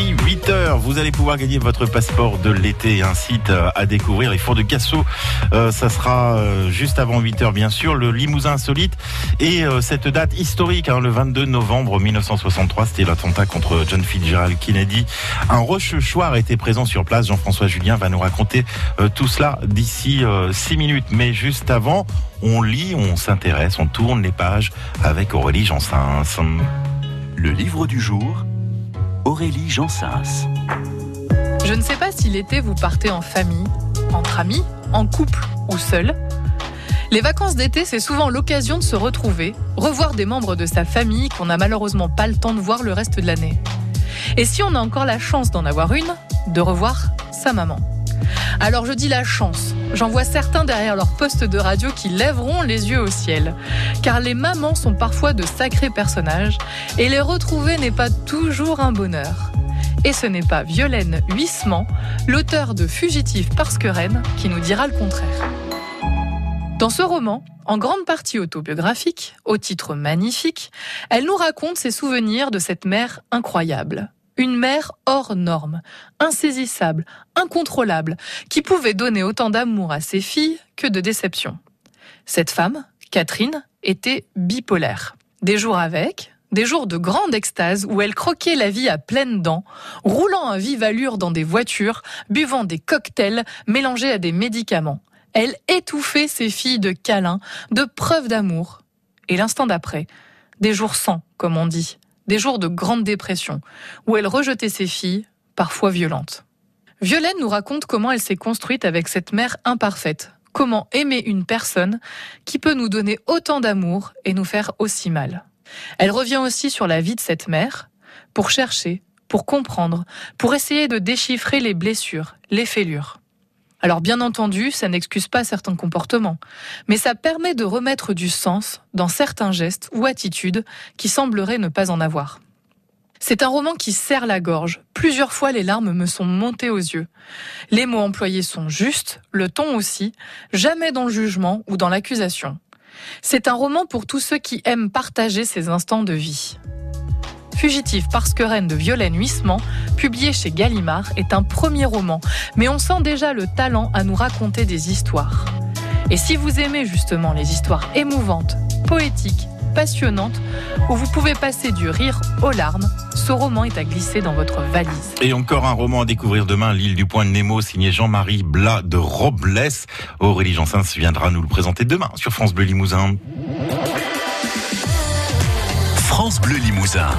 d'ici 8 heures. Vous allez pouvoir gagner votre passeport de l'été, un site euh, à découvrir, les Fours de Cassot. Euh, ça sera euh, juste avant 8 heures, bien sûr, le Limousin insolite et cette date historique, hein, le 22 novembre 1963, c'était l'attentat contre John Fitzgerald Kennedy. Un rochechouart était présent sur place. Jean-François Julien va nous raconter tout cela d'ici 6 minutes. Mais juste avant, on lit, on s'intéresse, on tourne les pages avec Aurélie Jansens. Le livre du jour, Aurélie Jansens. Je ne sais pas si l'été vous partez en famille, entre amis, en couple ou seul. Les vacances d'été, c'est souvent l'occasion de se retrouver, revoir des membres de sa famille qu'on n'a malheureusement pas le temps de voir le reste de l'année. Et si on a encore la chance d'en avoir une, de revoir sa maman. Alors je dis la chance. J'en vois certains derrière leur poste de radio qui lèveront les yeux au ciel. Car les mamans sont parfois de sacrés personnages et les retrouver n'est pas toujours un bonheur. Et ce n'est pas Violaine Huissement, l'auteur de Fugitif parce que reine, qui nous dira le contraire. Dans ce roman, en grande partie autobiographique, au titre magnifique, elle nous raconte ses souvenirs de cette mère incroyable une mère hors norme, insaisissable, incontrôlable, qui pouvait donner autant d'amour à ses filles que de déception. Cette femme, Catherine, était bipolaire. Des jours avec, des jours de grande extase où elle croquait la vie à pleines dents, roulant à vive allure dans des voitures, buvant des cocktails mélangés à des médicaments. Elle étouffait ses filles de câlins, de preuves d'amour. Et l'instant d'après, des jours sans, comme on dit, des jours de grande dépression, où elle rejetait ses filles, parfois violentes. Violaine nous raconte comment elle s'est construite avec cette mère imparfaite, comment aimer une personne qui peut nous donner autant d'amour et nous faire aussi mal. Elle revient aussi sur la vie de cette mère pour chercher, pour comprendre, pour essayer de déchiffrer les blessures, les fêlures. Alors bien entendu, ça n'excuse pas certains comportements, mais ça permet de remettre du sens dans certains gestes ou attitudes qui sembleraient ne pas en avoir. C'est un roman qui serre la gorge. Plusieurs fois les larmes me sont montées aux yeux. Les mots employés sont justes, le ton aussi, jamais dans le jugement ou dans l'accusation. C'est un roman pour tous ceux qui aiment partager ces instants de vie. Fugitive parce que reine de Violaine Huissement, publié chez Gallimard, est un premier roman, mais on sent déjà le talent à nous raconter des histoires. Et si vous aimez justement les histoires émouvantes, poétiques, passionnantes, où vous pouvez passer du rire aux larmes, ce roman est à glisser dans votre valise. Et encore un roman à découvrir demain, L'île du Point de Nemo, signé Jean-Marie Blas de Robles. Aurélie Jansens viendra nous le présenter demain sur France Bleu Limousin. France Bleu Limousin.